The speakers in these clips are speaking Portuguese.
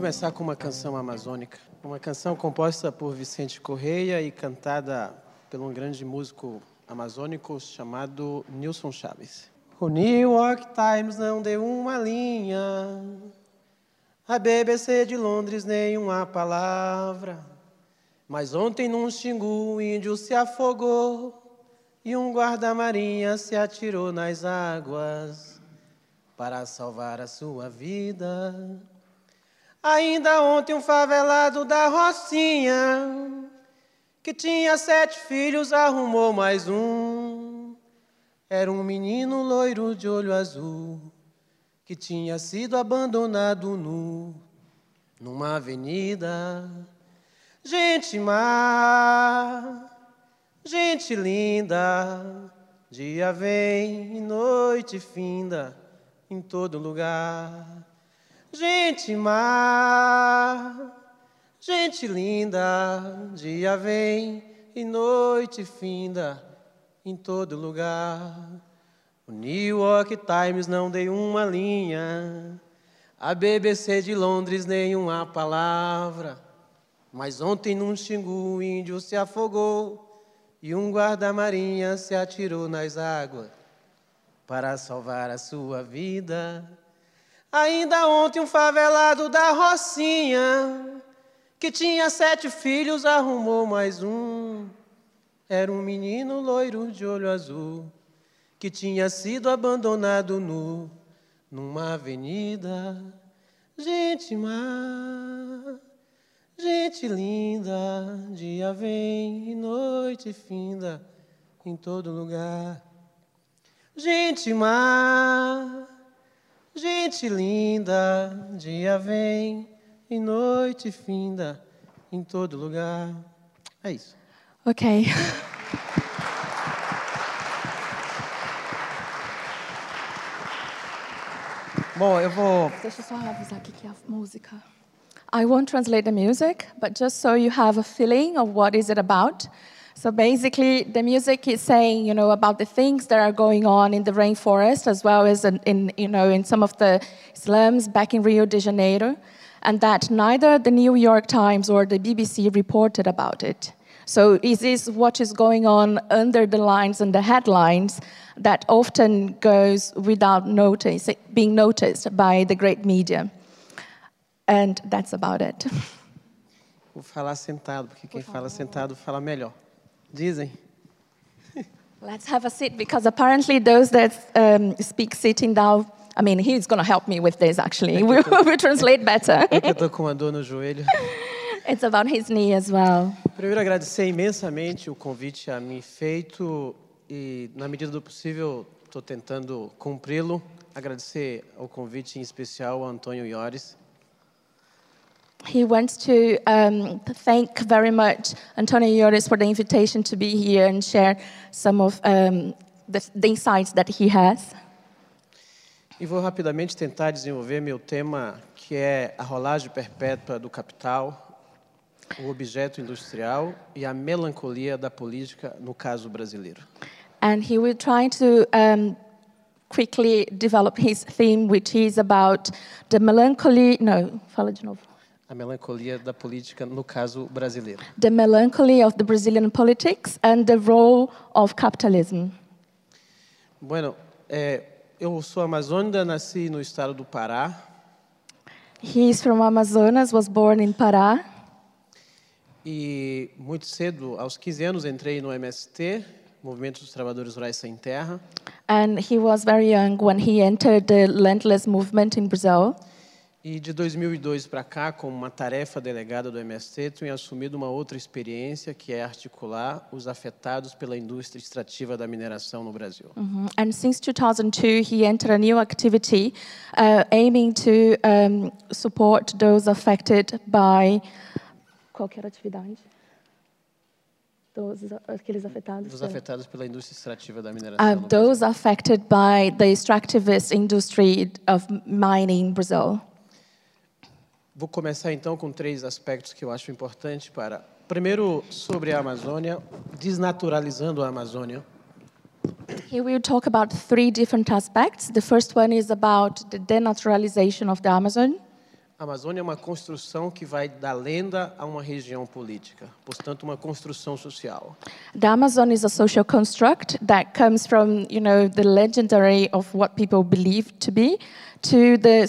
começar com uma canção amazônica. Uma canção composta por Vicente Correia e cantada por um grande músico amazônico chamado Nilson Chaves. O New York Times não deu uma linha, a BBC de Londres nenhuma palavra. Mas ontem num xingu o índio se afogou e um guarda-marinha se atirou nas águas para salvar a sua vida. Ainda ontem um favelado da Rocinha, que tinha sete filhos, arrumou mais um. Era um menino loiro de olho azul, que tinha sido abandonado nu, numa avenida. Gente má, gente linda, dia vem e noite finda em todo lugar. Gente má, gente linda, dia vem e noite finda em todo lugar. O New York Times não deu uma linha, a BBC de Londres nenhuma palavra. Mas ontem num xingu o índio se afogou e um guarda-marinha se atirou nas águas para salvar a sua vida. Ainda ontem um favelado da Rocinha, que tinha sete filhos, arrumou mais um. Era um menino loiro de olho azul, que tinha sido abandonado nu, numa avenida. Gente má, gente linda, dia vem e noite finda em todo lugar. Gente má, Gente linda, dia vem e noite finda em todo lugar. É isso. Ok. Bom, eu vou. Deixa eu só avisar aqui que é a música. I won't translate the music, but just so you have a feeling of what is it about. So basically, the music is saying, you know, about the things that are going on in the rainforest, as well as in, in, you know, in some of the slums back in Rio de Janeiro, and that neither the New York Times or the BBC reported about it. So is this what is going on under the lines and the headlines that often goes without notice, being noticed by the great media? And that's about it. Vou falar sentado, porque quem fala sentado fala melhor. Dizem. Let's have a seat because apparently those that um, speak sitting down, I mean, he's going to help me with this actually. We will translate better. É eu tô com uma dor no joelho. It's about his knee as well. Primeiro, agradecer imensamente o convite a mim feito e, na medida do possível, estou tentando cumpri-lo. Agradecer ao convite em especial ao Antônio Iores. He wants to um, thank very much Antonio Iores for the invitation to be here and share some of um, the, the insights that he has. E vou rapidamente tentar desenvolver meu tema, que é a rolagem perpétua do capital, o objeto industrial e a melancolia da política no caso brasileiro. And he will try to um, quickly develop his theme, which is about the melancholy. No, fala de novo. A melancolia da política no caso brasileiro. The melancholy of the Brazilian politics and the role of capitalism. Bueno, é, eu sou amazônica, nasci no estado do Pará. He is from Amazonas, was born in Pará. E muito cedo, aos 15 anos, entrei no MST, Movimento dos Trabalhadores Rurais Sem Terra. And he was very young when he entered the landless movement in Brazil. E de 2002 para cá, como uma tarefa delegada do MST, tenho assumido uma outra experiência, que é articular os afetados pela indústria extrativa da mineração no Brasil. Mhm. And since 2002, he entered a new activity uh, aiming to um, support those affected by. Qual que era a atividade? Dos, aqueles afetados. Os pela- afetados pela indústria extrativa da mineração Uh, those affected by the extractivist industry of mining in Brazil. Vou começar então com três aspectos que eu acho importantes para. Primeiro, sobre a Amazônia, desnaturalizando a Amazônia. Here we will talk about three different aspects. The first one is about the denaturalization of the Amazon. A Amazônia é uma construção que vai da lenda a uma região política, portanto, uma construção social. The Amazon is a social construct that comes from, you know, the legendary of what people believe to be to the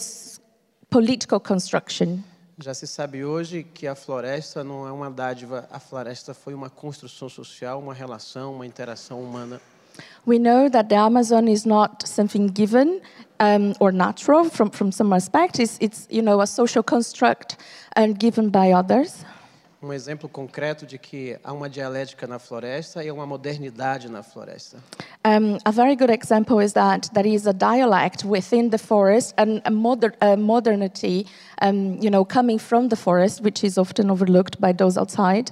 political construction. Já se sabe hoje que a floresta não é uma dádiva, a floresta foi uma construção social, uma relação, uma interação humana. We know that the Amazon is not something given um, or natural from, from some aspect. It's, it's, you know, a social construct and given by others. Um exemplo concreto de que há uma dialética na floresta e uma modernidade na floresta. Um, a very good example is that there is a dialect within the forest and a, moder- a modernity, um, you know, coming from the forest, which is often overlooked by those outside.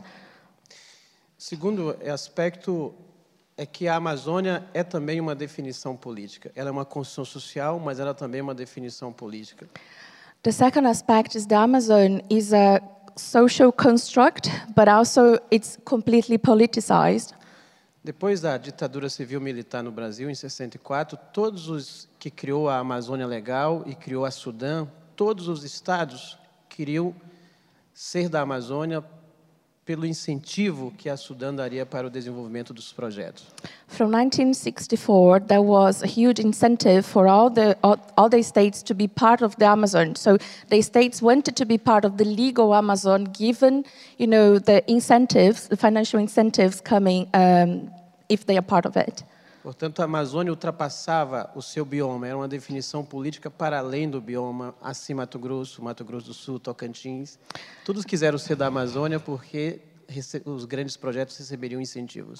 Segundo aspecto é que a Amazônia é também uma definição política. Ela é uma construção social, mas ela também é uma definição política. The second aspect is that the Amazon is a social construct, but also it's completely politicized. Depois da ditadura civil militar no Brasil, em 64, todos os que criou a Amazônia Legal e criou a Sudã, todos os estados queriam ser da Amazônia pelo incentivo que a Sudã daria para o desenvolvimento dos projetos. From 1964, there was a huge incentive for all the all, all the states to be part of the Amazon. So the states wanted to be part of the legal Amazon, given you know the incentives, the financial incentives coming um, if they are part of it. Portanto, a Amazônia ultrapassava o seu bioma, era uma definição política para além do bioma, assim Mato Grosso, Mato Grosso do Sul, Tocantins. Todos quiseram ser da Amazônia porque os grandes projetos receberiam incentivos.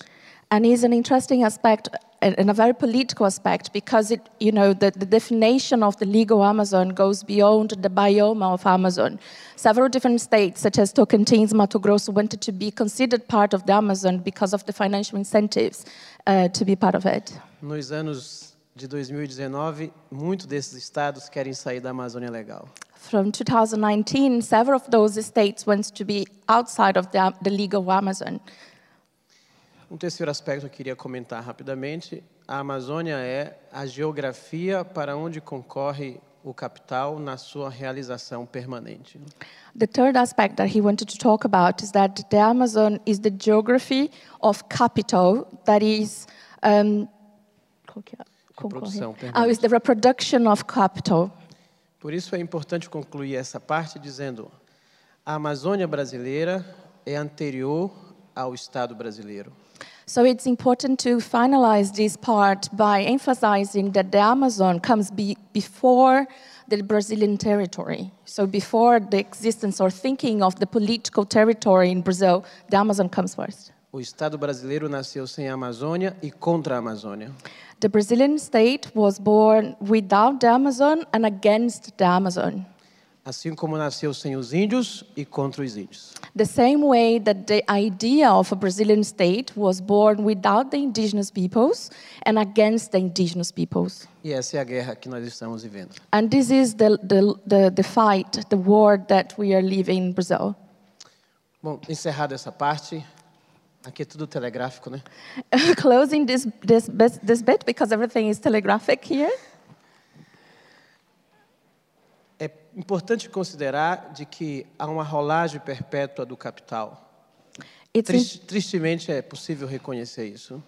And is an interesting aspect and a very political aspect because it, you know, the, the definition of the legal Amazon goes beyond the biome of Amazon. Several different states, such as Tocantins, Mato Grosso, wanted to be considered part of the Amazon because of the financial incentives uh, to be part of it. Nos anos de 2019, muitos desses estados querem sair da Amazônia Legal. From 2019, several of those states want to be outside of the, the legal Amazon. Um terceiro aspecto que eu queria comentar rapidamente: a Amazônia é a geografia para onde concorre o capital na sua realização permanente. The third aspect that he wanted to talk about is that the Amazon is the geography of capital that is. Um, qual que é? Reprodução oh, is the reproduction of capital. Por isso é importante concluir essa parte dizendo: a Amazônia brasileira é anterior ao Estado brasileiro. So it's important to finalize this part by emphasizing that the Amazon comes be, before the Brazilian territory. So before the existence or thinking of the political territory in Brazil, the Amazon comes first. O Estado brasileiro nasceu sem a Amazônia e contra a Amazônia. The Brazilian state was born without the Amazon and against the Amazon. Assim como nasceu sem os índios e contra os índios. The same way that the idea of a Brazilian state was born without the indigenous peoples and against the indigenous peoples. E essa é a guerra que nós estamos vivendo. And this is the, the, the, the fight, the war that we are living in Brazil. Bom, encerrada essa parte, aqui é tudo telegráfico, né? Closing this, this, bit- this bit because everything is telegraphic here. É importante considerar de que há uma rolagem perpétua do capital. It's, in- Tris- tristemente é possível reconhecer isso.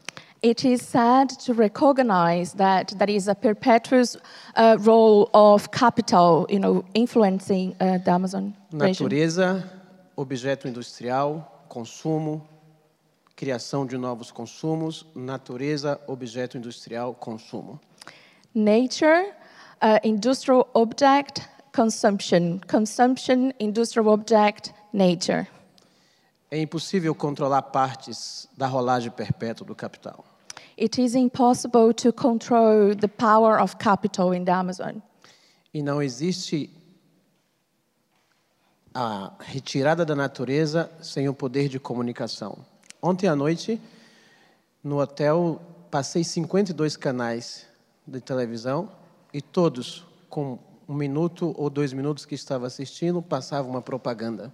it is sad to recognize that there is a perpetuous uh, role of capital, you know, influencing uh, the Amazon region. Natureza, objeto industrial, consumo, criação de novos consumos, natureza, objeto industrial, consumo. Nature, uh, industrial object, consumption. Consumption, industrial object, nature. É impossível controlar partes da rolagem perpétua do capital. It is impossible to control the power of capital in the Amazon. E não existe a retirada da natureza sem o poder de comunicação. Ontem à noite, no hotel, passei 52 canais de televisão e todos, com um minuto ou dois minutos que estava assistindo, passava uma propaganda.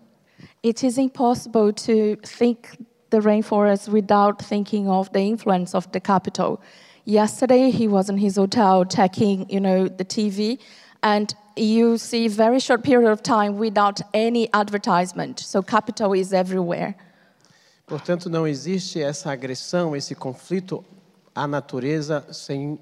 It is impossible to think the rainforest without thinking of the influence of the capital. Yesterday, he was in his hotel checking, you know, the TV, and you see very short period of time without any advertisement. So capital is everywhere. Portanto, não existe essa agressão, esse conflito à natureza sem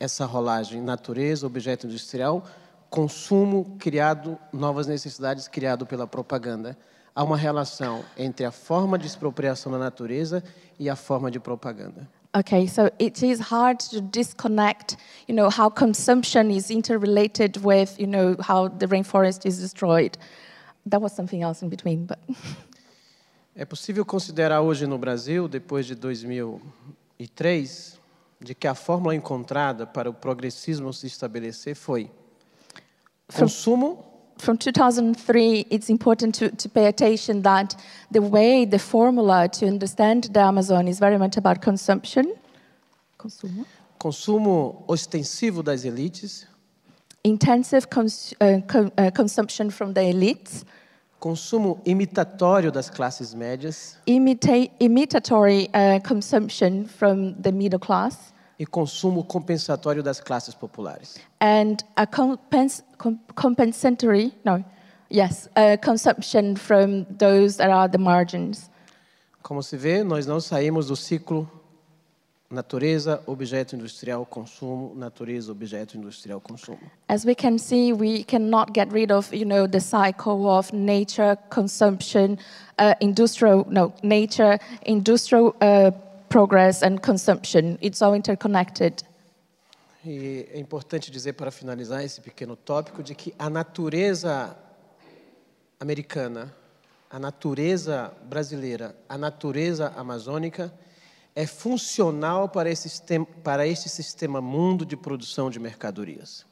essa rolagem. Natureza, objeto industrial, consumo criado, novas necessidades criado pela propaganda. Há uma relação entre a forma de expropriação da natureza e a forma de propaganda. Okay, so it is hard to disconnect, you know, how consumption is interrelated with, you know, how the rainforest is destroyed. That was something else in between, but É possível considerar hoje no Brasil, depois de 2003, de que a fórmula encontrada para o progressismo se estabelecer foi consumo, from 2003, it's important to, to pay attention that the way, the formula to understand the Amazon is very much about consumption, consumo, consumo ostensivo das elites, intensive cons- uh, co- uh, consumption from the elites, consumo imitatório das classes médias imita- imitatory uh, consumption from the middle class, e consumo compensatório das classes populares. and a compens- com- compensatory, no, yes, uh, consumption from those that are the margins. Como se vê, nós não saímos do ciclo natureza, objeto industrial, consumo, natureza, objeto industrial, consumo. As we can see, we cannot get rid of, you know, the cycle of nature, consumption, uh, industrial, no, nature, industrial uh, progress and consumption. It's all interconnected. E é importante dizer para finalizar esse pequeno tópico de que a natureza americana, a natureza brasileira, a natureza amazônica é funcional para esse sistema, para este sistema mundo de produção de mercadorias.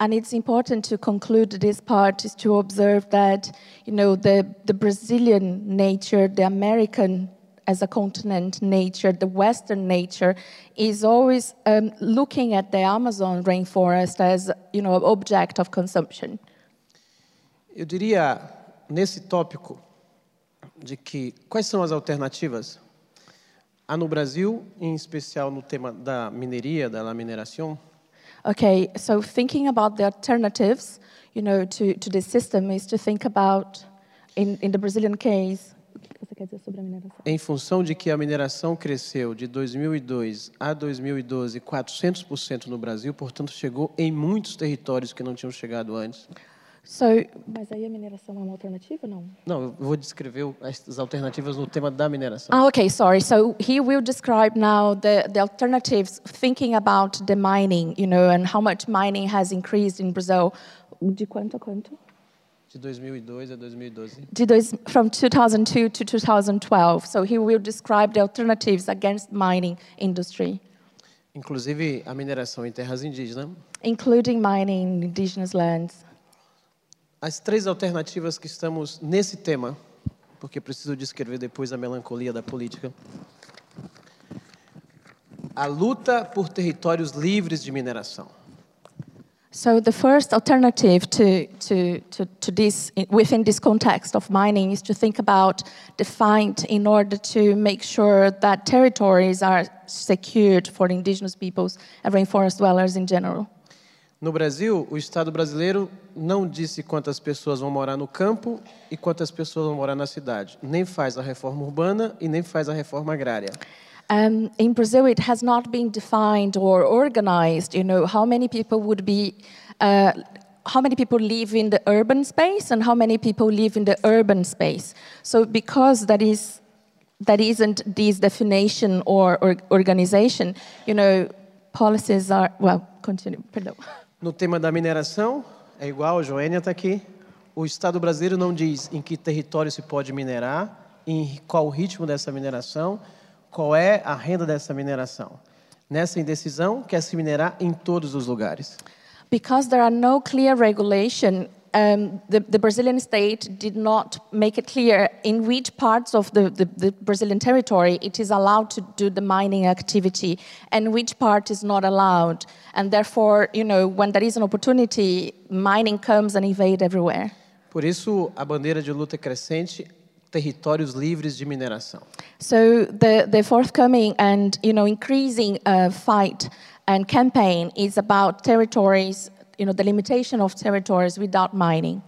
And it's important to conclude this part is to observe that, you know, the, the Brazilian nature, the American as a continent nature, the Western nature is always um, looking at the Amazon rainforest as, you know, an object of consumption. Eu diria nesse tópico de que quais são as alternativas? Há no Brasil, em especial no tema da mineria, da mineração, Okay, so thinking about the alternatives, you know, to, to this system is to think about, in, in the Brazilian case, o que você quer dizer sobre a mineração? em função de que a mineração cresceu de 2002 a 2012 400% no Brasil, portanto chegou em muitos territórios que não tinham chegado antes. So, mas aí a mineração é uma alternativa, não? Não, eu vou descrever as alternativas no tema da mineração. Ah, okay, sorry. So he will describe now the, the alternatives, thinking about the mining, you know, and how much mining has increased in Brazil. De quanto a quanto? De 2002 a 2012. De dois, from 2002 to 2012. So he will describe the alternatives against mining industry, Inclusive a mineração em terras indígenas. including mining in indigenous lands. As três alternativas que estamos nesse tema, porque preciso descrever depois a melancolia da política. A luta por territórios livres de mineração. So the first alternative to, to, to, to this, within this context of mining, is to think about the fight in order to make sure that territories are secured for indigenous peoples and rainforest dwellers in general. No Brasil, o Estado brasileiro não disse quantas pessoas vão morar no campo e quantas pessoas vão morar na cidade. Nem faz a reforma urbana e nem faz a reforma agrária. Um, in Brazil, it has not been defined or organized. You know how many people would be, uh, how many people live in the urban space and how many people live in the urban space. So because that is, that isn't this definition or, or organization, you know, policies are well. Continue. Perdão. No tema da mineração, é igual, a Joênia está aqui. O Estado brasileiro não diz em que território se pode minerar, em qual o ritmo dessa mineração, qual é a renda dessa mineração. Nessa indecisão, quer se minerar em todos os lugares. Because there are no clear regulation, um, the, the Brazilian state did not make it clear in which parts of the, the, the Brazilian territory it is allowed to do the mining activity and which part is not allowed. And therefore, you know, when there is an opportunity, mining comes and invade everywhere. Por isso, a bandeira de luta crescente, territórios livres de mineração. So the, the forthcoming and you know increasing uh, fight and campaign is about territories you know, the limitation of territories without mining.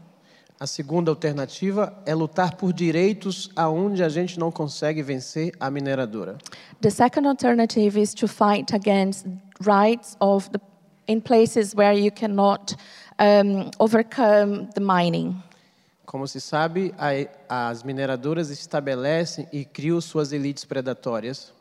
A segunda alternativa é lutar por direitos aonde a gente não consegue vencer a mineradora. The second alternative is to fight against rights of the, in places where you cannot um, overcome the mining. Como se sabe, as mineradoras estabelecem e criam suas elites predatórias,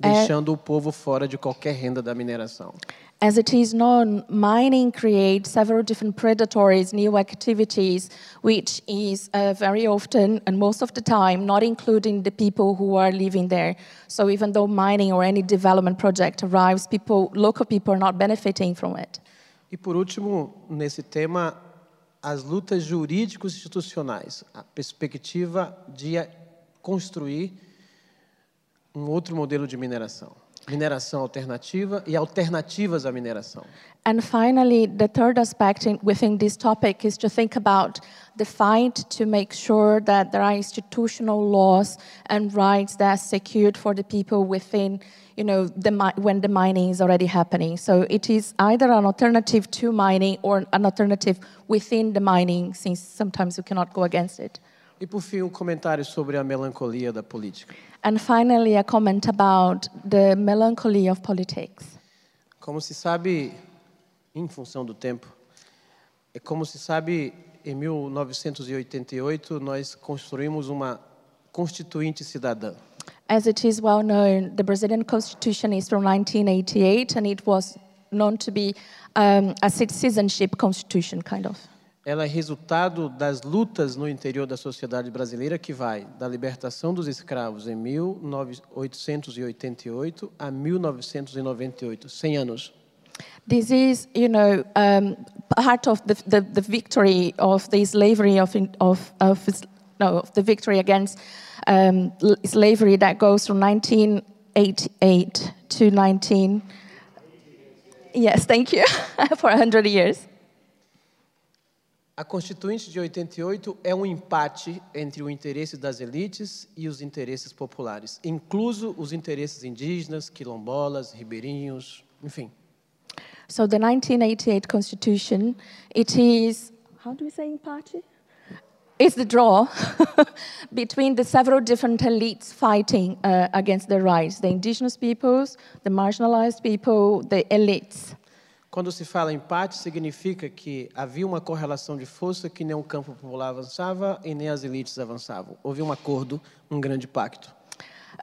É- deixando o povo fora de qualquer renda da mineração. As it is known, mining creates several different predatories, new activities, which is uh, very often and most of the time not including the people who are living there. So even though mining or any development project arrives, people, local people are not benefiting from it. E por último, nesse tema, as lutas jurídicos institucionais, a perspectiva de construir um outro modelo de mineração. Mineração alternativa e alternativas à mineração. And finally, the third aspect in, within this topic is to think about the fight to make sure that there are institutional laws and rights that are secured for the people within, you know, the, when the mining is already happening. So it is either an alternative to mining or an alternative within the mining, since sometimes we cannot go against it. E por fim, um comentário sobre a melancolia da política. And finally, a comment about the melancholy of politics. Como se sabe, em função do tempo, é como se sabe, em 1988 nós construímos uma constituinte cidadã. As it is well known, the Brazilian Constitution is from 1988 and it was known to be um, a citizenship constitution, kind of. Ela é resultado das lutas no interior da sociedade brasileira que vai da libertação dos escravos em 1888 a 1998, 100 anos. This is, you know, um, part of the, the, the victory of the slavery of, of, of no, of the victory against um, slavery that goes from 1988 to 19. Yes, thank you for 100 years. A Constituinte de 88 é um empate entre o interesse das elites e os interesses populares, incluso os interesses indígenas, quilombolas, ribeirinhos, enfim. So the 1988 Constitution, it is how do we say party? It's the draw between the several different elites fighting uh, against the rights, the indigenous peoples, the marginalized people, the elites. Quando se fala empate, significa que havia uma correlação de força que nem o campo popular avançava e nem as elites avançavam. Houve um acordo, um grande pacto.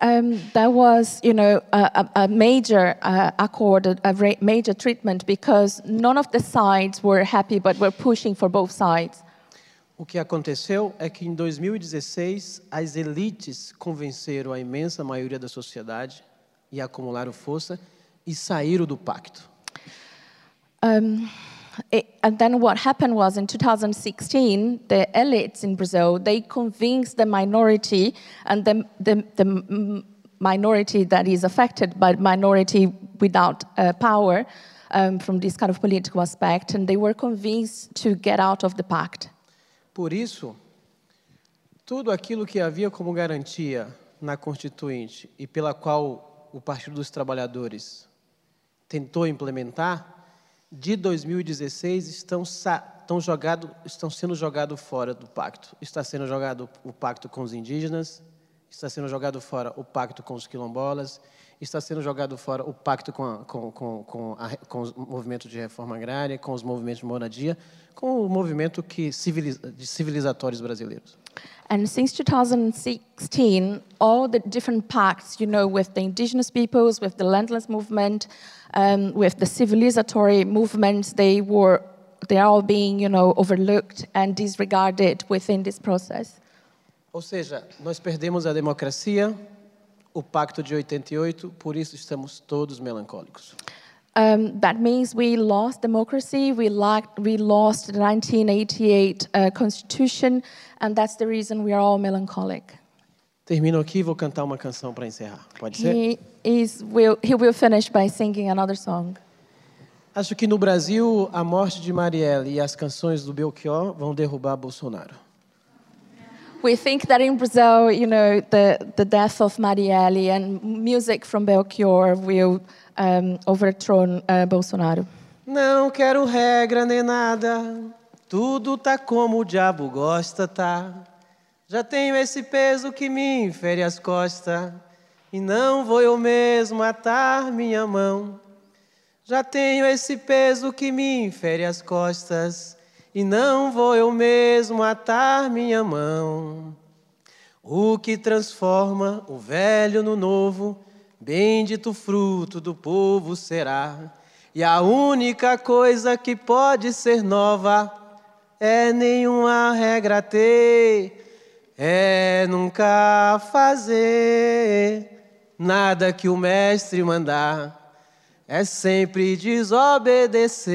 Um, there was, you know, a, a, major uh, accord, a, major treatment because none of the sides were happy, but were pushing for both sides. O que aconteceu é que em 2016 as elites convenceram a imensa maioria da sociedade e acumularam força e saíram do pacto. Um, it, and then what happened was in 2016, the elites in Brazil, they convinced the minority and the, the, the minority that is affected by minority without uh, power um, from this kind of political aspect, and they were convinced to get out of the pact. Por isso, tudo aquilo que havia como garantia na Constituinte e pela qual o Partido dos Trabalhadores tentou implementar, de 2016 estão, estão, jogado, estão sendo jogados fora do pacto. Está sendo jogado o pacto com os indígenas, está sendo jogado fora o pacto com os quilombolas, está sendo jogado fora o pacto com, a, com, com, com, a, com de reforma agrária, com os movimentos de moradia, com o movimento que civiliza, de civilizatórios brasileiros. And since 2016, all the different pacts, you know, with the indigenous peoples, with the landless movement, um, with the civilizatory movements, they were, they are all being, you know, overlooked and disregarded within this process. Ou seja, nós perdemos a democracia, o pacto de 88, por isso estamos todos melancólicos. Um, that means we lost democracy, we, lacked, we lost the 1988 uh, constitution, and that's the reason we are all melancholic. Termino aqui e vou cantar uma canção para encerrar. Pode ser? He, is, will, he will finish by singing another song. Acho que no Brasil, a morte de Marielle e as canções do Belchior vão derrubar Bolsonaro. We think that in Brazil, you know, the, the death of Marielle and music from Belchior will um, overthrow uh, Bolsonaro. Não quero regra nem nada, tudo tá como o diabo gosta, tá? Já tenho esse peso que me infere as costas, e não vou eu mesmo atar minha mão. Já tenho esse peso que me infere as costas, e não vou eu mesmo atar minha mão. O que transforma o velho no novo, bendito fruto do povo será. E a única coisa que pode ser nova é nenhuma regra ter, é nunca fazer nada que o mestre mandar, é sempre desobedecer,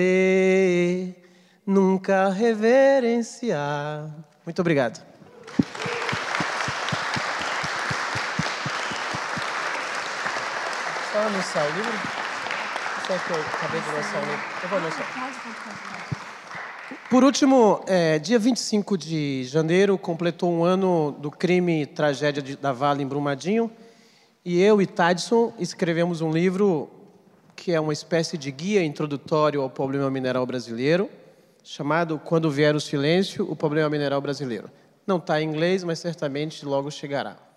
nunca reverenciar. Muito obrigado. Só anunciar o livro? Só que eu acabei de lançar o livro. Eu vou anunciar. Por último, é, dia 25 de janeiro completou um ano do crime tragédia de, da Vale em Brumadinho. E eu e Tadson escrevemos um livro que é uma espécie de guia introdutório ao problema mineral brasileiro, chamado Quando Vier o Silêncio, o Problema Mineral Brasileiro. Não está em inglês, mas certamente logo chegará.